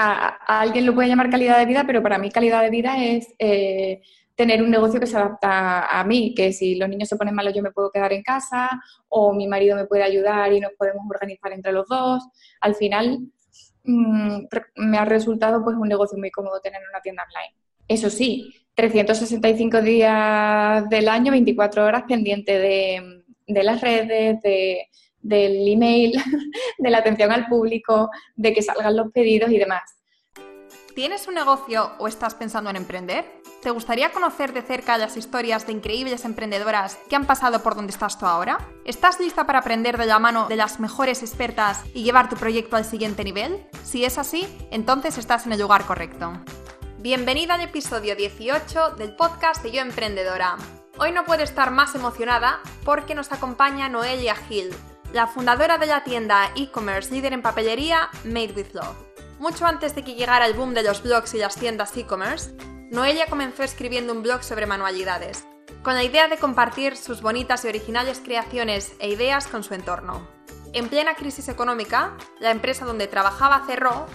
a, alguien lo puede llamar calidad de vida, pero para mí calidad de vida es eh, tener un negocio que se adapta a mí, que si los niños se ponen malos yo me puedo quedar en casa o mi marido me puede ayudar y nos podemos organizar entre los dos. Al final mm, me ha resultado pues un negocio muy cómodo tener una tienda online. Eso sí, 365 días del año, 24 horas pendiente de, de las redes, de, del email, de la atención al público, de que salgan los pedidos y demás. ¿Tienes un negocio o estás pensando en emprender? ¿Te gustaría conocer de cerca las historias de increíbles emprendedoras que han pasado por donde estás tú ahora? ¿Estás lista para aprender de la mano de las mejores expertas y llevar tu proyecto al siguiente nivel? Si es así, entonces estás en el lugar correcto. Bienvenida al episodio 18 del podcast de Yo Emprendedora. Hoy no puedo estar más emocionada porque nos acompaña Noelia Gil, la fundadora de la tienda e-commerce líder en papelería Made with Love. Mucho antes de que llegara el boom de los blogs y las tiendas e-commerce, Noelia comenzó escribiendo un blog sobre manualidades, con la idea de compartir sus bonitas y originales creaciones e ideas con su entorno. En plena crisis económica, la empresa donde trabajaba cerró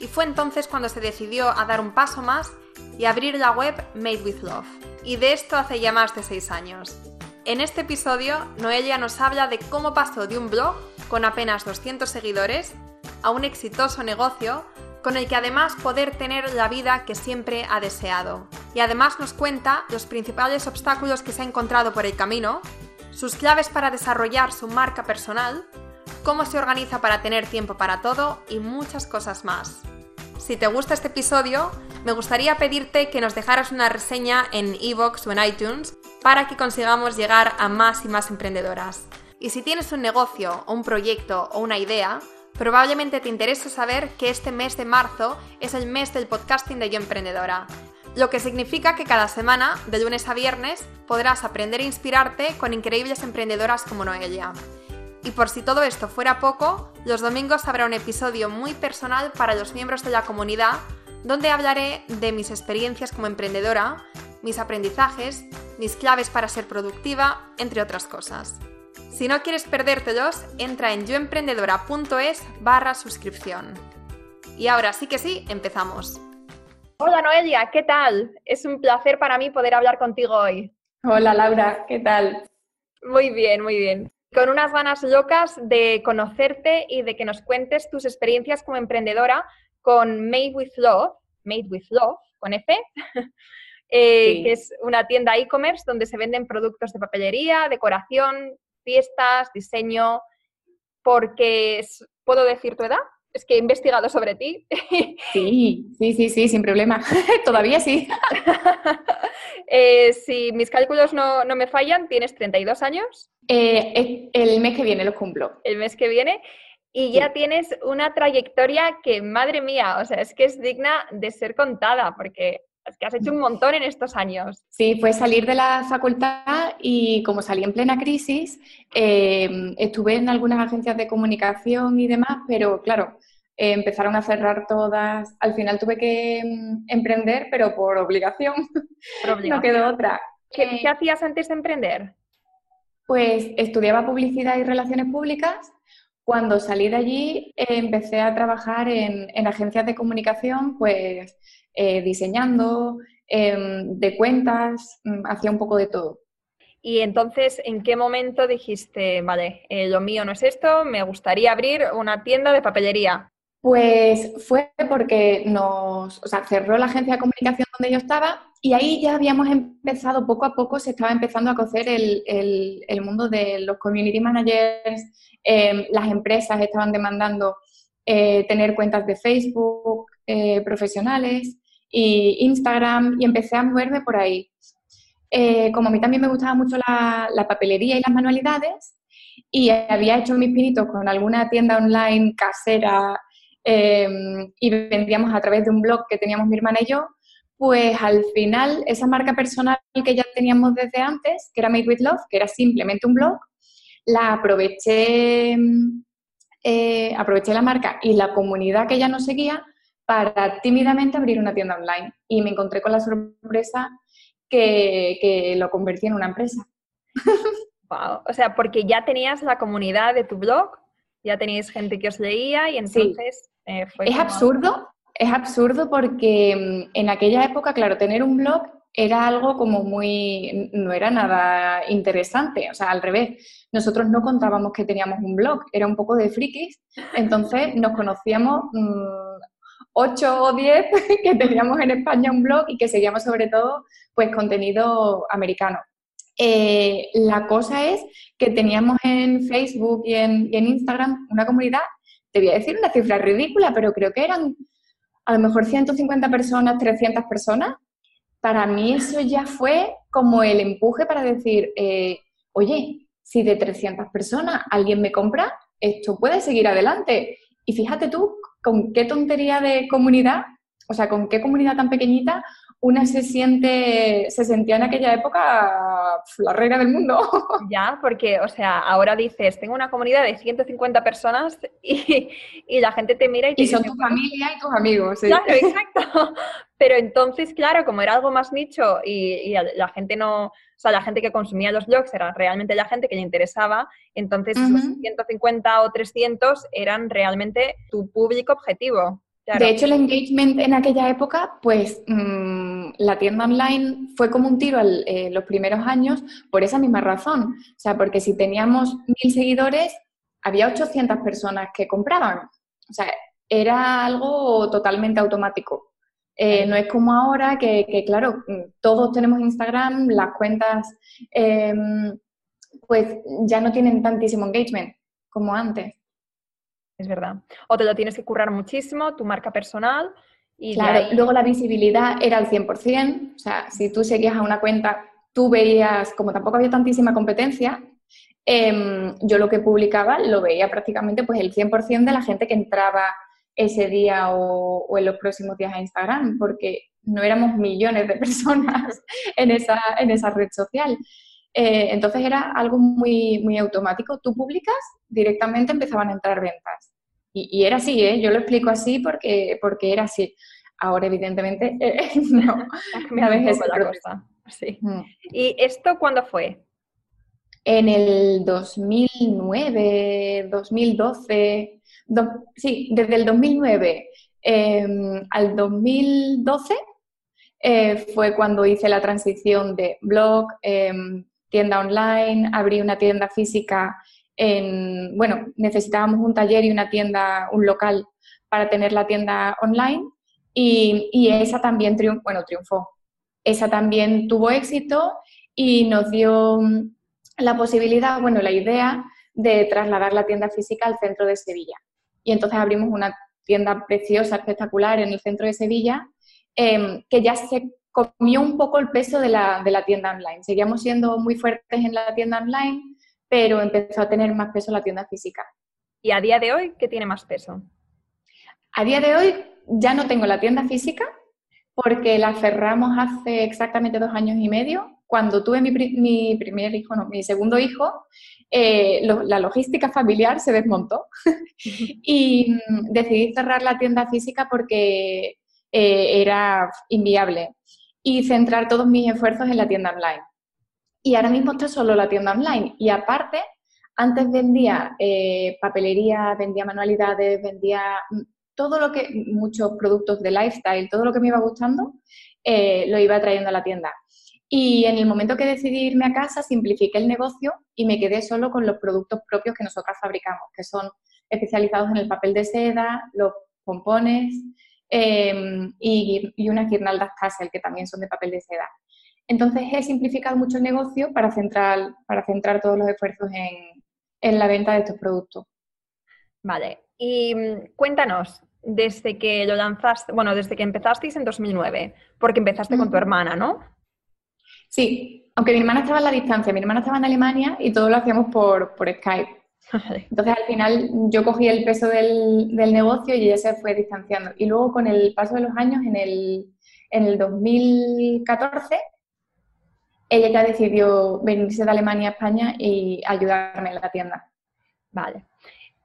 y fue entonces cuando se decidió a dar un paso más y abrir la web Made with Love. Y de esto hace ya más de 6 años. En este episodio, Noelia nos habla de cómo pasó de un blog con apenas 200 seguidores a un exitoso negocio con el que además poder tener la vida que siempre ha deseado. Y además nos cuenta los principales obstáculos que se ha encontrado por el camino, sus claves para desarrollar su marca personal, cómo se organiza para tener tiempo para todo y muchas cosas más. Si te gusta este episodio, me gustaría pedirte que nos dejaras una reseña en iVoox o en iTunes para que consigamos llegar a más y más emprendedoras. Y si tienes un negocio un proyecto o una idea, probablemente te interese saber que este mes de marzo es el mes del podcasting de Yo Emprendedora, lo que significa que cada semana, de lunes a viernes, podrás aprender e inspirarte con increíbles emprendedoras como Noelia. Y por si todo esto fuera poco, los domingos habrá un episodio muy personal para los miembros de la comunidad donde hablaré de mis experiencias como emprendedora, mis aprendizajes, mis claves para ser productiva, entre otras cosas. Si no quieres perdértelos, entra en yoemprendedora.es barra suscripción. Y ahora sí que sí, empezamos. Hola Noelia, ¿qué tal? Es un placer para mí poder hablar contigo hoy. Hola Laura, ¿qué tal? Muy bien, muy bien. Con unas ganas locas de conocerte y de que nos cuentes tus experiencias como emprendedora con Made with Love, Made with Love, con F, eh, que es una tienda e-commerce donde se venden productos de papelería, decoración, fiestas, diseño, porque puedo decir tu edad. Es que he investigado sobre ti. Sí, sí, sí, sí, sin problema. Todavía sí. Eh, si mis cálculos no, me fallan, tienes 32 años. Eh, el mes que viene lo cumplo. El mes que viene. Y ya tienes una trayectoria que, madre mía, o sea, es que es digna de ser contada, porque es que has hecho un montón en estos años. Sí, fue salir de la facultad y como salí en plena crisis, em, estuve en algunas agencias de comunicación y demás, pero claro, eh, empezaron a cerrar todas. Al final tuve que em, emprender, pero por obligación. no quedó otra. ¿Qué, ¿Qué, hacías antes de emprender? Pues estudiaba publicidad y relaciones públicas. Cuando salí de allí empecé a trabajar en, en agencias de comunicación, pues eh, diseñando, em, de cuentas, mm, hacía un poco de todo. Y entonces, ¿en qué momento dijiste, vale, eh, lo mío no es esto, me gustaría abrir una tienda de papelería? Pues fue porque nos, o sea, cerró la agencia de comunicación donde yo estaba y ahí ya habíamos empezado, poco a poco se estaba empezando a cocer el, el, mundo de los community managers, em, las empresas estaban demandando eh, tener cuentas de Facebook profesionales y Instagram y empecé a moverme por ahí. Eh, como a mí también me gustaba mucho la, papelería y las manualidades y había hecho mis pinitos con alguna tienda online casera em, y vendíamos a través de un blog que teníamos mi hermana y yo, pues al final esa marca personal que ya teníamos desde antes, que era Made with Love, que era simplemente un blog, la aproveché, eh, aproveché la marca y la comunidad que ya nos seguía para tímidamente abrir una tienda online. Y me encontré con la sorpresa que, lo convertí en una empresa. Wow. O sea, porque ya tenías la comunidad de tu blog, ya teníais gente que os leía y entonces eh, fue. Es absurdo, es absurdo porque mm, en aquella época, claro, tener un blog era algo como muy, no era nada interesante, o sea, al revés. Nosotros no contábamos que teníamos un blog, era un poco de frikis, entonces nos conocíamos mmm, ocho o diez que teníamos en España un blog y que seguíamos sobre todo pues contenido americano. Eh, la cosa es que teníamos en Facebook y en, y en Instagram una comunidad, te voy a decir una cifra ridícula, pero creo que eran a lo mejor 150 personas, 300 personas, para mí eso ya fue como el empuje para decir, eh, oye, si de 300 personas alguien me compra, esto puede seguir adelante. Y fíjate tú con qué tontería de comunidad, o sea, con qué comunidad tan pequeñita una se siente, se sentía en aquella época la reina del mundo. Ya, porque, o sea, ahora dices, tengo una comunidad de 150 personas y, la gente te mira y te Y son tu familia y tus amigos. Claro, exacto. Pero entonces, claro, como era algo más nicho y, la gente no, sea, la gente que consumía los blogs era realmente la gente que le interesaba, entonces esos 150 o 300 eran realmente tu público objetivo. De hecho, el engagement en aquella época, pues mm, la tienda online fue como un tiro en eh, los primeros años por esa misma razón. O sea, porque si teníamos mil seguidores, había 800 personas que compraban. O sea, era algo totalmente automático. Eh, no es como ahora que, claro, todos tenemos Instagram, las cuentas em, pues ya no tienen tantísimo engagement como antes es verdad. O te lo tienes que currar muchísimo, tu marca personal. Y claro, luego la visibilidad era al 100%, o sea, si tú seguías a una cuenta, tú veías, como tampoco había tantísima competencia, em, yo lo que publicaba lo veía prácticamente pues el 100% de la gente que entraba ese día o, en los próximos días a Instagram, porque no éramos millones de personas en esa, en esa red social. Eh, entonces era algo muy, muy automático. Tú publicas, directamente empezaban a entrar ventas. Y, era así, ¿eh? Yo lo explico así porque, porque era así. Ahora, evidentemente, eh, no. Me ha la cosa. Sí. Mm. ¿Y esto cuándo fue? En el 2009, 2012. Sí, desde el 2009 em, al 2012 eh, fue cuando hice la transición de blog, em, tienda online, abrí una tienda física en, bueno, necesitábamos un taller y una tienda, un local para tener la tienda online y, esa también triunfó, bueno, triunfó. Esa también tuvo éxito y nos dio la posibilidad, bueno, la idea de trasladar la tienda física al centro de Sevilla. Y entonces abrimos una tienda preciosa, espectacular en el centro de Sevilla, em, que ya se comió un poco el peso de la, de la tienda online. Seguíamos siendo muy fuertes en la tienda online, pero empezó a tener más peso la tienda física. ¿Y a día de hoy qué tiene más peso? A día de hoy ya no tengo la tienda física porque la cerramos hace exactamente dos años y medio. Cuando tuve mi, primer hijo, no, mi segundo hijo, eh, la logística familiar se desmontó y mm, decidí cerrar la tienda física porque eh, era inviable y centrar todos mis esfuerzos en la tienda online. Y ahora mismo está solo la tienda online. Y aparte, antes vendía eh, papelería, vendía manualidades, vendía mm, todo lo que, muchos productos de lifestyle, todo lo que me iba gustando, lo iba trayendo a la tienda. Y en el momento que decidí irme a casa, simplifiqué el negocio y me quedé solo con los productos propios que nosotras fabricamos, que son especializados en el papel de seda, los pompones em, y, y, unas guirnaldas Tassel, que también son de papel de seda. Entonces he simplificado mucho el negocio para centrar, para centrar todos los esfuerzos en, la venta de estos productos. Vale, y mm, cuéntanos, desde que lo lanzaste, bueno, desde que empezasteis en 2009, porque empezaste con tu hermana, ¿no? Sí, aunque mi hermana estaba en la distancia, mi hermana estaba en Alemania y todo lo hacíamos por, Skype. Entonces al final yo cogí el peso del, negocio y ella se fue distanciando. Y luego con el paso de los años, en el, en el 2014, ella ya decidió venirse de Alemania a España y ayudarme en la tienda. Vale.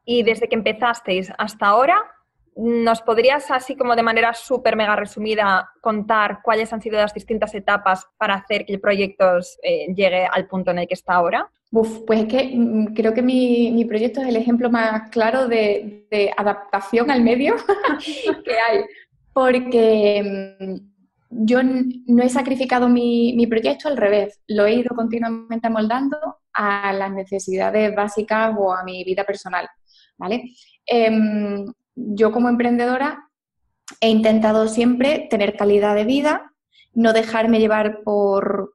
Y desde que empezasteis hasta ahora, ¿nos podrías, así como de manera súper mega resumida, contar cuáles han sido las distintas etapas para hacer que el proyecto eh, llegue al punto en el que está ahora? Pues es que mm, creo que mi, proyecto es el ejemplo más claro de, adaptación al medio que hay porque mm, yo no he sacrificado mi, proyecto, al revés, lo he ido continuamente amoldando a las necesidades básicas o a mi vida personal, ¿vale? Em, yo como emprendedora he intentado siempre tener calidad de vida, no dejarme llevar por,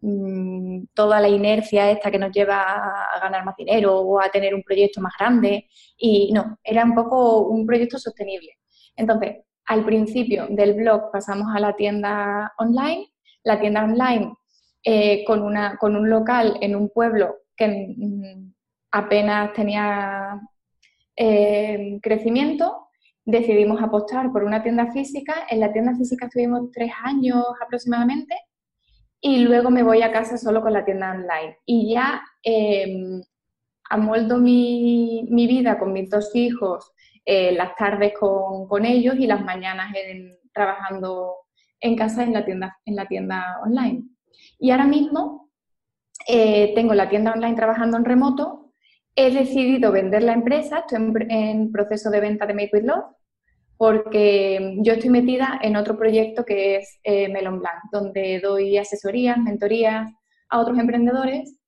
mm, toda la inercia esta que nos lleva a ganar más dinero o a tener un proyecto más grande. Y no, era un poco un proyecto sostenible. Entonces, al principio del blog pasamos a la tienda online. La tienda online eh, con, una, con un local en un pueblo que mm, apenas tenía eh, crecimiento, decidimos apostar por una tienda física. En la tienda física estuvimos tres años aproximadamente y luego me voy a casa solo con la tienda online. Y ya eh, amoldo mi, mi, vida con mis dos hijos, eh, las tardes con, ellos y las mañanas trabajando en casa en la tienda, en la tienda online. Y ahora mismo eh, tengo la tienda online trabajando en remoto. He decidido vender la empresa, estoy en, proceso de venta de Made with Love, porque yo estoy metida en otro proyecto que es eh, Melon Blanc, donde doy asesorías, mentorías a otros emprendedores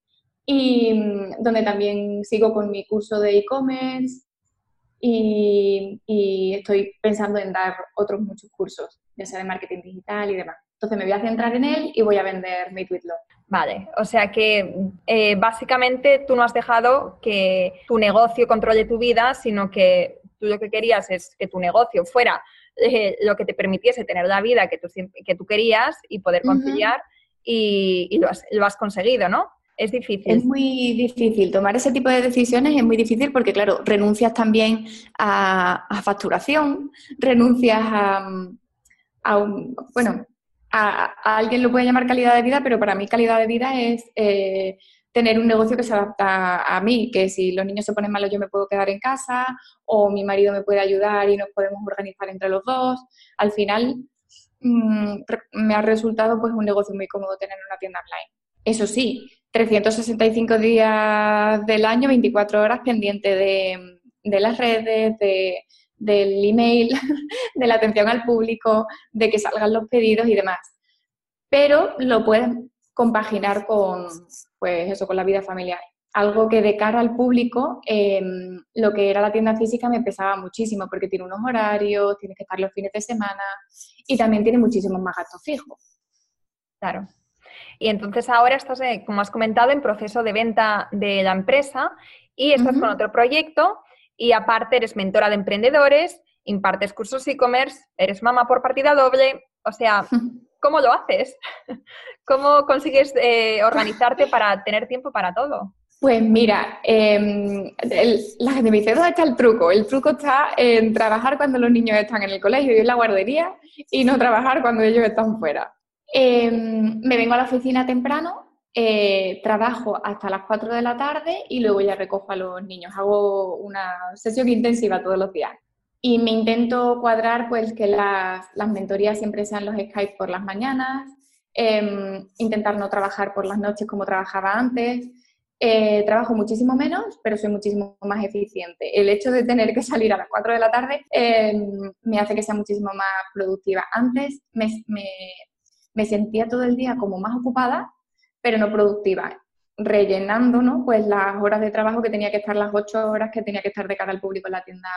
y mm, donde también sigo con mi curso de e-commerce, y, estoy pensando en dar otros muchos cursos, ya sea de marketing digital y demás. Entonces me voy a centrar en él y voy a vender Made with Love. Vale, o sea que eh, básicamente tú no has dejado que tu negocio controle tu vida, sino que tú lo que querías es que tu negocio fuera eh, lo que te permitiese tener la vida que tú, que tú querías y poder conciliar y, lo, has, lo has conseguido, ¿no? Es difícil. Es muy difícil. Tomar ese tipo de decisiones es muy difícil porque, claro, renuncias también a, facturación, renuncias a, un, bueno, a, alguien lo puede llamar calidad de vida, pero para mí calidad de vida es eh, tener un negocio que se adapta a mí, que si los niños se ponen malos yo me puedo quedar en casa o mi marido me puede ayudar y nos podemos organizar entre los dos. Al final mm, me ha resultado pues un negocio muy cómodo tener una tienda online. Eso sí, 365 días del año, 24 horas pendiente de, las redes, del email, de la atención al público, de que salgan los pedidos y demás. Pero lo puedes compaginar con, pues eso, con la vida familiar. Algo que de cara al público, em, lo que era la tienda física me pesaba muchísimo porque tiene unos horarios, tienes que estar los fines de semana y también tiene muchísimos más gastos fijos. Claro. Y entonces ahora estás, eh, como has comentado, en proceso de venta de la empresa y estás con otro proyecto y aparte eres mentora de emprendedores, impartes cursos e-commerce, eres mamá por partida doble, o sea, ¿cómo lo haces? ¿Cómo consigues eh, organizarte para tener tiempo para todo? Pues mira, eh, la gente me dice, ¿dónde está el truco? El truco está en trabajar cuando los niños están en el colegio y en la guardería y no trabajar cuando ellos están fuera. Em, me vengo a la oficina temprano, eh, trabajo hasta las 4 de la tarde y luego ya recojo a los niños. Hago una sesión intensiva todos los días. Y me intento cuadrar pues que las, mentorías siempre sean los Skype por las mañanas, em, intentar no trabajar por las noches como trabajaba antes. Eh, trabajo muchísimo menos, pero soy muchísimo más eficiente. El hecho de tener que salir a las 4 de la tarde em, me hace que sea muchísimo más productiva. Antes me, me sentía todo el día como más ocupada, pero no productiva, rellenando ¿no? pues las horas de trabajo que tenía que estar, las ocho horas que tenía que estar de cara al público en la tienda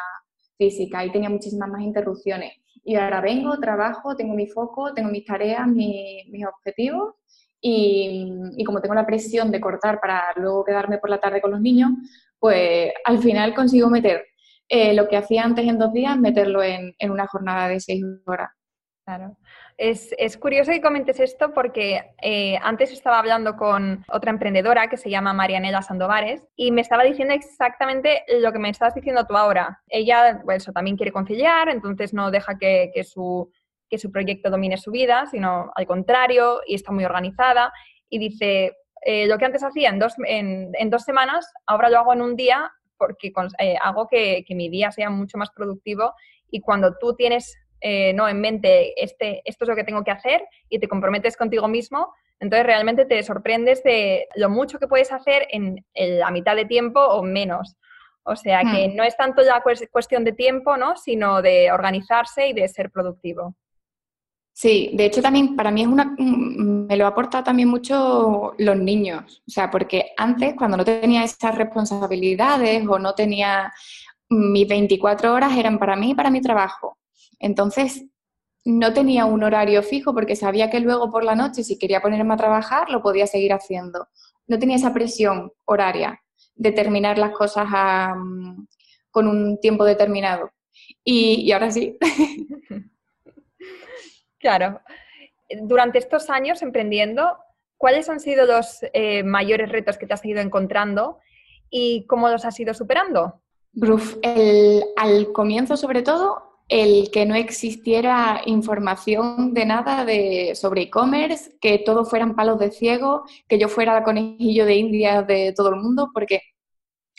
física y tenía muchísimas más interrupciones. Y ahora vengo, trabajo, tengo mi foco, tengo mis tareas, mis objetivos y, como tengo la presión de cortar para luego quedarme por la tarde con los niños, pues al final consigo meter eh, lo que hacía antes en dos días, meterlo en, en una jornada de seis horas. Claro. Es, curioso que comentes esto porque eh, antes estaba hablando con otra emprendedora que se llama Marianela Sandovares y me estaba diciendo exactamente lo que me estás diciendo tú ahora. Ella, pues, también quiere conciliar, entonces no deja que, su, que su proyecto domine su vida, sino al contrario, y está muy organizada. Y dice, eh, lo que antes hacía en dos, en, dos, semanas, ahora lo hago en un día porque eh, hago que, que mi día sea mucho más productivo y cuando tú tienes eh, no en mente este, esto es lo que tengo que hacer y te comprometes contigo mismo, entonces realmente te sorprendes de lo mucho que puedes hacer en, la mitad de tiempo o menos. O sea que hmm. no es tanto ya cuestión de tiempo, ¿no? Sino de organizarse y de ser productivo. Sí, de hecho también para mí es una, me lo aporta también mucho los niños, o sea, porque antes cuando no tenía esas responsabilidades o no tenía mis 24 horas eran para mí y para mi trabajo. Entonces no tenía un horario fijo porque sabía que luego por la noche si quería ponerme a trabajar lo podía seguir haciendo. No tenía esa presión horaria de terminar las cosas con un tiempo determinado. y ahora sí. Claro. Durante estos años emprendiendo, ¿cuáles han sido los eh, mayores retos que te has ido encontrando y cómo los has ido superando? al comienzo, sobre todo, el que no existiera información de nada de, sobre e-commerce, que todo fueran palos de ciego, que yo fuera el conejillo de India de todo el mundo, porque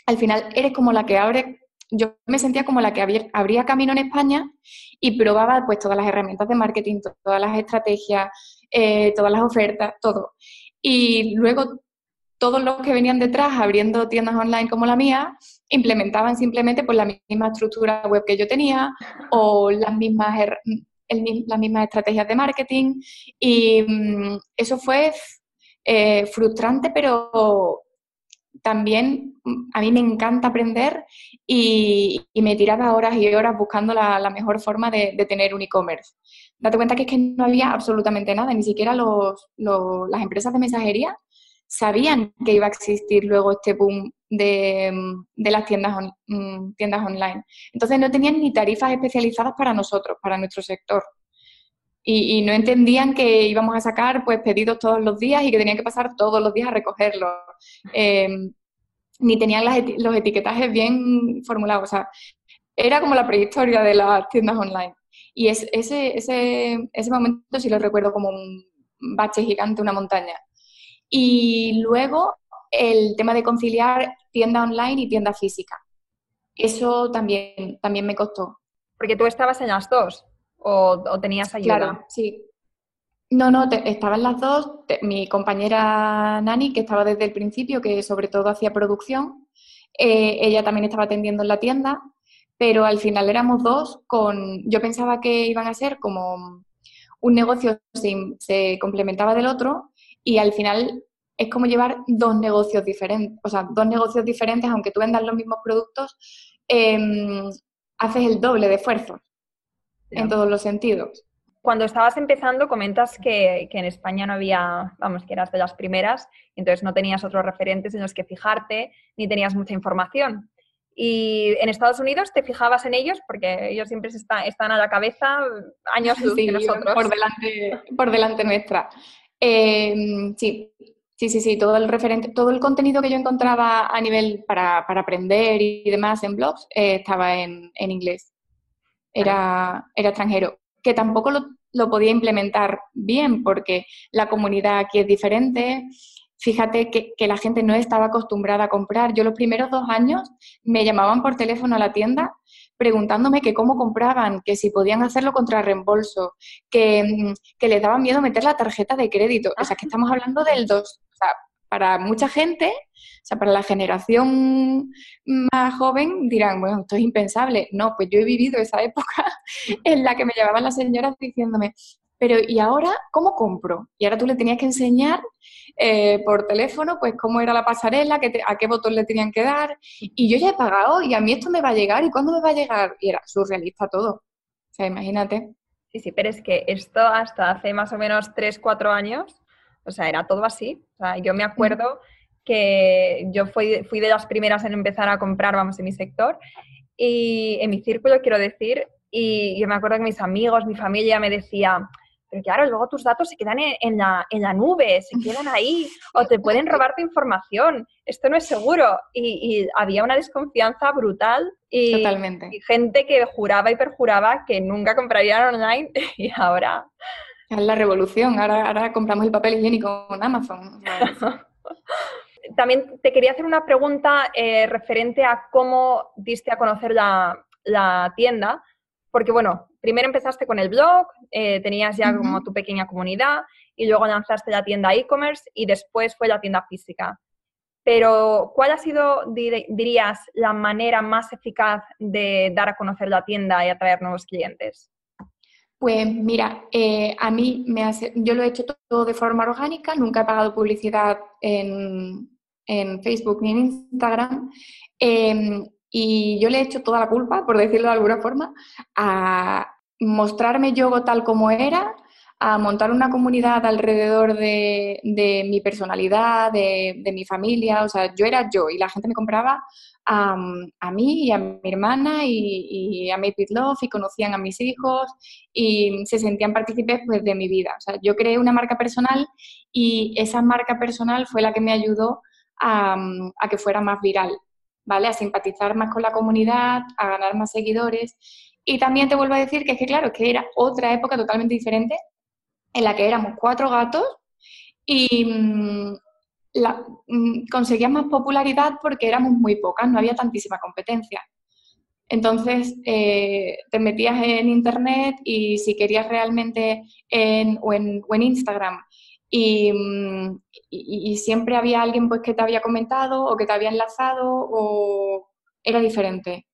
al final eres como la que abre yo me sentía como la que abría camino en España y probaba pues todas las herramientas de marketing, todas las estrategias, eh, todas las ofertas, todo. Y luego todos los que venían detrás abriendo tiendas online como la mía implementaban simplemente pues la misma estructura web que yo tenía o las mismas, las mismas estrategias de marketing y mm, eso fue eh, frustrante pero también mm, a mí me encanta aprender y, me tiraba horas y horas buscando la, mejor forma de, tener un e-commerce. Date cuenta que es que no había absolutamente nada, ni siquiera las empresas de mensajería sabían que iba a existir luego este boom de, las tiendas, mm, tiendas online. Entonces no tenían ni tarifas especializadas para nosotros, para nuestro sector. Y, no entendían que íbamos a sacar pues pedidos todos los días y que tenían que pasar todos los días a recogerlos. Em, ni tenían los etiquetajes bien formulados. O sea, era como la prehistoria de las tiendas online. Y ese, ese, ese momento sí lo recuerdo como un bache gigante, una montaña. Y luego el tema de conciliar tienda online y tienda física. Eso también, también me costó. Porque tú estabas en las dos o, tenías ayuda? Claro, sí. No, no, estaban las dos. mi compañera Nani, que estaba desde el principio, que sobre todo hacía producción, eh, ella también estaba atendiendo en la tienda, pero al final éramos dos con... Yo pensaba que iban a ser como un negocio se, se complementaba del otro y al final es como llevar dos negocios diferentes, o sea, dos negocios diferentes, aunque tú vendas los mismos productos, em, haces el doble de esfuerzo en todos los sentidos. Cuando estabas empezando, comentas que, en España no había, vamos, que eras de las primeras, entonces no tenías otros referentes en los que fijarte, ni tenías mucha información. Y en Estados Unidos te fijabas en ellos porque ellos siempre están, a la cabeza años luz que nosotros. Por delante, por delante nuestra. Em, sí, sí, sí, sí, todo el referente, todo el contenido que yo encontraba a nivel para, aprender y demás en blogs eh, estaba en, en inglés era, era extranjero, que tampoco lo, podía implementar bien porque la comunidad aquí es diferente. Fíjate que, la gente no estaba acostumbrada a comprar. Yo los primeros dos años me llamaban por teléfono a la tienda preguntándome que cómo compraban, que si podían hacerlo contra reembolso, que, que les daba miedo meter la tarjeta de crédito. O sea, que estamos hablando del dos. O sea, para mucha gente o sea, para la generación más joven dirán, bueno, esto es impensable. No, pues yo he vivido esa época en la que me llevaban las señoras diciéndome, pero ¿y ahora cómo compro? Y ahora tú le tenías que enseñar eh, por teléfono, pues cómo era la pasarela, a qué botón le tenían que dar. Y yo ya he pagado y a mí esto me va a llegar y cuándo me va a llegar. Y era surrealista todo. O sea, imagínate. Sí, sí, pero es que esto hasta hace más o menos 3, 4 años, o sea, era todo así. O sea, yo me acuerdo que yo fui, fui de las primeras en empezar a comprar, vamos, en mi sector y en mi círculo, quiero decir, y yo me acuerdo que mis amigos, mi familia me decía, pero claro, luego tus datos se quedan en, la, en la, nube, se quedan ahí, o te pueden robar tu información, esto no es seguro. Y, había una desconfianza brutal y, Totalmente. y, gente que juraba y perjuraba que nunca comprarían online y ahora... Es la revolución, ahora, ahora compramos el papel higiénico en Amazon. también te quería hacer una pregunta eh, referente a cómo diste a conocer la, tienda, porque bueno, primero empezaste con el blog, eh, tenías ya como tu pequeña comunidad y luego lanzaste la tienda e-commerce y después fue la tienda física. pero ¿cuál ha sido, dirías, la manera más eficaz de dar a conocer la tienda y atraer nuevos clientes? Pues mira, eh, a mí me hace, yo lo he hecho todo de forma orgánica, nunca he pagado publicidad en, Facebook ni en Instagram. Em, y yo le he hecho toda la culpa, por decirlo de alguna forma, a mostrarme yo tal como era, a montar una comunidad alrededor de, mi personalidad, de, mi familia. O sea, yo era yo y la gente me compraba a, mí y a mi hermana y, a Pit Love y conocían a mis hijos y se sentían partícipes pues, de mi vida. O sea, yo creé una marca personal y esa marca personal fue la que me ayudó a que fuera más viral, ¿vale? A simpatizar más con la comunidad, a ganar más seguidores. Y también te vuelvo a decir que es que, claro, que era otra época totalmente diferente en la que éramos cuatro gatos y mm, mm, conseguíamos más popularidad porque éramos muy pocas, no había tantísima competencia. Entonces, eh, te metías en Internet y si querías realmente en, o, en, Instagram mm, y, siempre había alguien pues, que te había comentado o que te había enlazado o era diferente.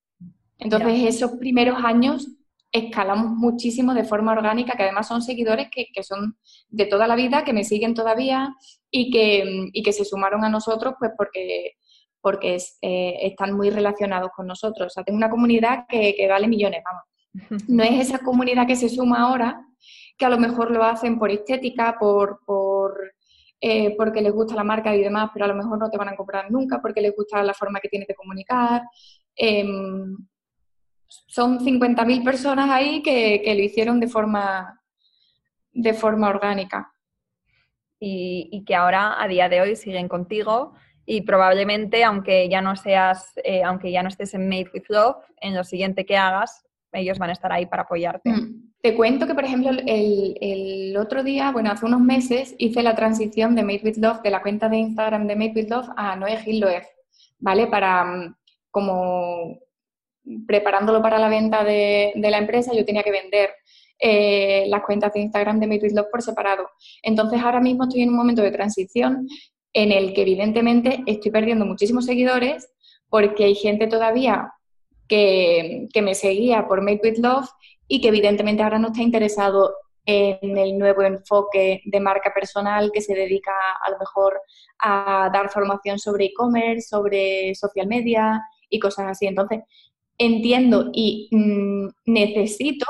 Entonces, esos primeros años escalamos muchísimo de forma orgánica, que además son seguidores que, son de toda la vida, que me siguen todavía y que, que se sumaron a nosotros pues porque, porque eh, están muy relacionados con nosotros. O sea, tengo una comunidad que, vale millones, vamos. No es esa comunidad que se suma ahora, que a lo mejor lo hacen por estética, por, por eh, porque les gusta la marca y demás, pero a lo mejor no te van a comprar nunca porque les gusta la forma que tienes de comunicar. Em, son 50.000 personas ahí que, lo hicieron de forma, de forma orgánica. Y, que ahora, a día de hoy, siguen contigo y probablemente, aunque ya no seas, eh, aunque ya no estés en Made with Love, en lo siguiente que hagas, ellos van a estar ahí para apoyarte. Mm. Te cuento que, por ejemplo, el, otro día, bueno, hace unos meses hice la transición de Made with Love, de la cuenta de Instagram de Made with Love a Noé Gil ¿vale? Para mm, como preparándolo para la venta de, la empresa, yo tenía que vender eh, las cuentas de Instagram de mi Love por separado. Entonces ahora mismo estoy en un momento de transición en el que evidentemente estoy perdiendo muchísimos seguidores porque hay gente todavía que, me seguía por Made with Love y que evidentemente ahora no está interesado en el nuevo enfoque de marca personal que se dedica a lo mejor a dar formación sobre e-commerce, sobre social media y cosas así. Entonces, entiendo y mm, necesito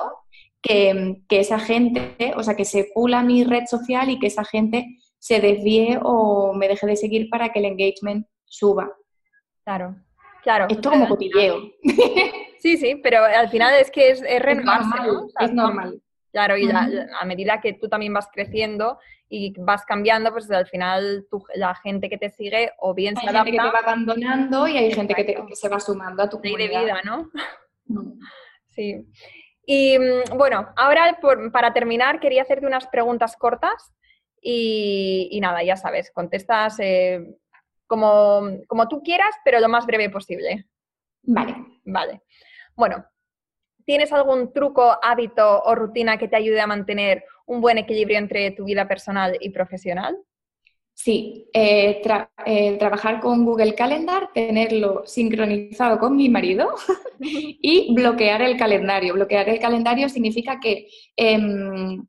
que, esa gente, o sea, que se pula mi red social y que esa gente se desvíe o me deje de seguir para que el engagement suba. Claro, claro. Esto como cotilleo. Sí, sí, pero al final es que es, es es normal. Claro, y a medida que tú también vas creciendo y vas cambiando, pues al final la gente que te sigue o bien se adapta... Hay gente que te va abandonando y hay gente que, se va sumando a tu comunidad. de vida, ¿no? Mm. Sí. Y mm, bueno, ahora para terminar quería hacerte unas preguntas cortas y, nada, ya sabes, contestas eh, como, como tú quieras, pero lo más breve posible. Vale. Vale. Bueno, ¿Tienes algún truco, hábito o rutina que te ayude a mantener un buen equilibrio entre tu vida personal y profesional? Sí, eh, eh, trabajar con Google Calendar, tenerlo sincronizado con mi marido y bloquear el calendario. Bloquear el calendario significa que em,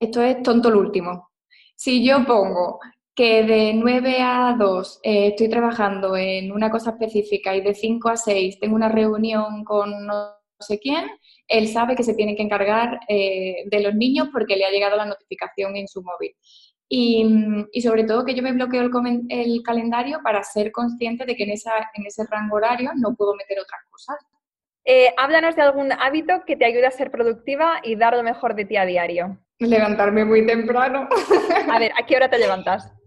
esto es tonto lo último. Si yo pongo que de 9 a 2 eh, estoy trabajando en una cosa específica y de 5 a 6 tengo una reunión con sé quién, él sabe que se tiene que encargar eh, de los niños porque le ha llegado la notificación en su móvil. Y, sobre todo que yo me bloqueo el, calendario para ser consciente de que en, esa, en ese rango horario no puedo meter otras cosas. Eh, háblanos de algún hábito que te ayude a ser productiva y dar lo mejor de ti a diario. Levantarme muy temprano. A ver, ¿a qué hora te levantas?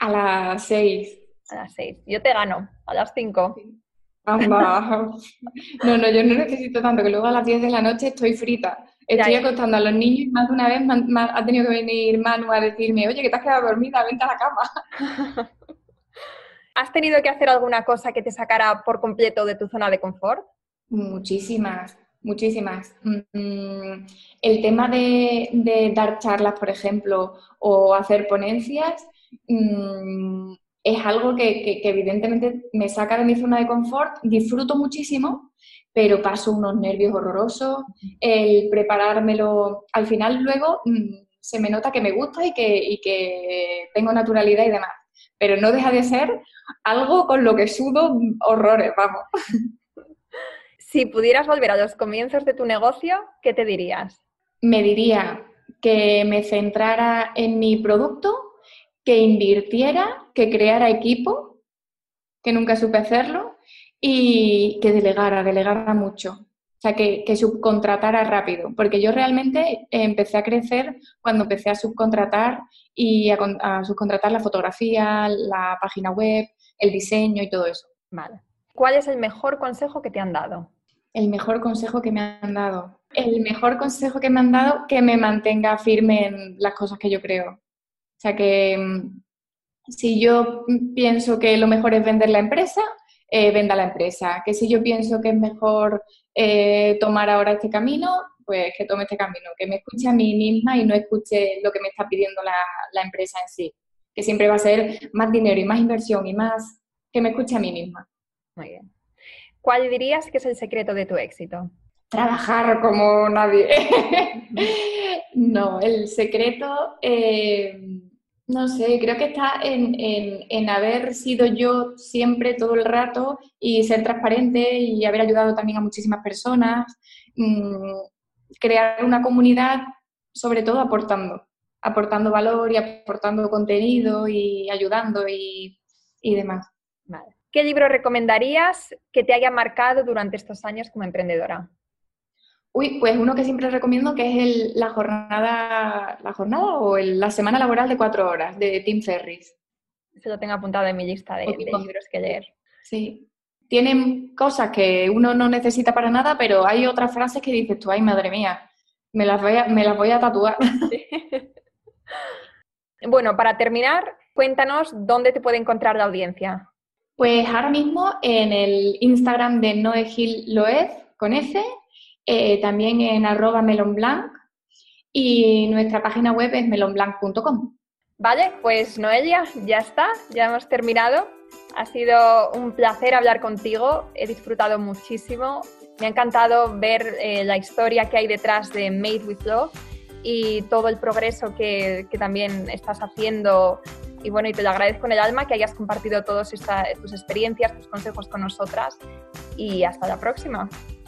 A las seis. A las seis. Yo te gano, a las cinco. No, no, yo no necesito tanto, que luego a las 10 de la noche estoy frita. Estoy acostando a los niños y más de una vez ha tenido que venir Manu a decirme, oye, que te has quedado dormida, vente a la cama. ¿Has tenido que hacer alguna cosa que te sacara por completo de tu zona de confort? Muchísimas, muchísimas. Mm, el tema de, dar charlas, por ejemplo, o hacer ponencias, mm, es algo que, evidentemente me saca de mi zona de confort, disfruto muchísimo, pero paso unos nervios horrorosos, el preparármelo, al final luego mm, se me nota que me gusta y que, y que tengo naturalidad y demás, pero no deja de ser algo con lo que sudo horrores, vamos. Si pudieras volver a los comienzos de tu negocio, ¿qué te dirías? Me diría que me centrara en mi producto, que invirtiera, que creara equipo, que nunca supe hacerlo, y que delegara, delegara mucho. O sea, que, subcontratara rápido, porque yo realmente empecé a crecer cuando empecé a subcontratar y a, subcontratar la fotografía, la página web, el diseño y todo eso. Vale. ¿Cuál es el mejor consejo que te han dado? El mejor consejo que me han dado. El mejor consejo que me han dado que me mantenga firme en las cosas que yo creo. O sea que mm, si yo pienso que lo mejor es vender la empresa, eh, venda la empresa. Que si yo pienso que es mejor eh, tomar ahora este camino, pues que tome este camino. Que me escuche a mí misma y no escuche lo que me está pidiendo la, empresa en sí. Que siempre va a ser más dinero y más inversión y más que me escuche a mí misma. Muy bien. ¿Cuál dirías que es el secreto de tu éxito? Trabajar como nadie. no, el secreto eh, no sé, creo que está en, haber sido yo siempre, todo el rato, y ser transparente y haber ayudado también a muchísimas personas, mm, crear una comunidad, sobre todo aportando, aportando valor y aportando contenido y ayudando y, demás. ¿Qué libro recomendarías que te haya marcado durante estos años como emprendedora? Uy, pues uno que siempre recomiendo que es el, la jornada, la jornada o la semana laboral de cuatro horas de Tim Ferris. Se lo tengo apuntado en mi lista de, libros que leer. Sí. Tienen cosas que uno no necesita para nada, pero hay otras frases que dices tú, ay, madre mía, me las voy a, me las voy a tatuar. bueno, para terminar, cuéntanos dónde te puede encontrar la audiencia. Pues ahora mismo en el Instagram de Noé Gil Loez, con F, eh, también en arroba melonblanc y nuestra página web es melonblanc.com. Vale, pues Noelia, ya está, ya hemos terminado. Ha sido un placer hablar contigo, he disfrutado muchísimo. Me ha encantado ver eh, la historia que hay detrás de Made with Love y todo el progreso que, que, también estás haciendo. Y bueno, y te lo agradezco en el alma que hayas compartido todas tus experiencias, tus consejos con nosotras. Y hasta la próxima.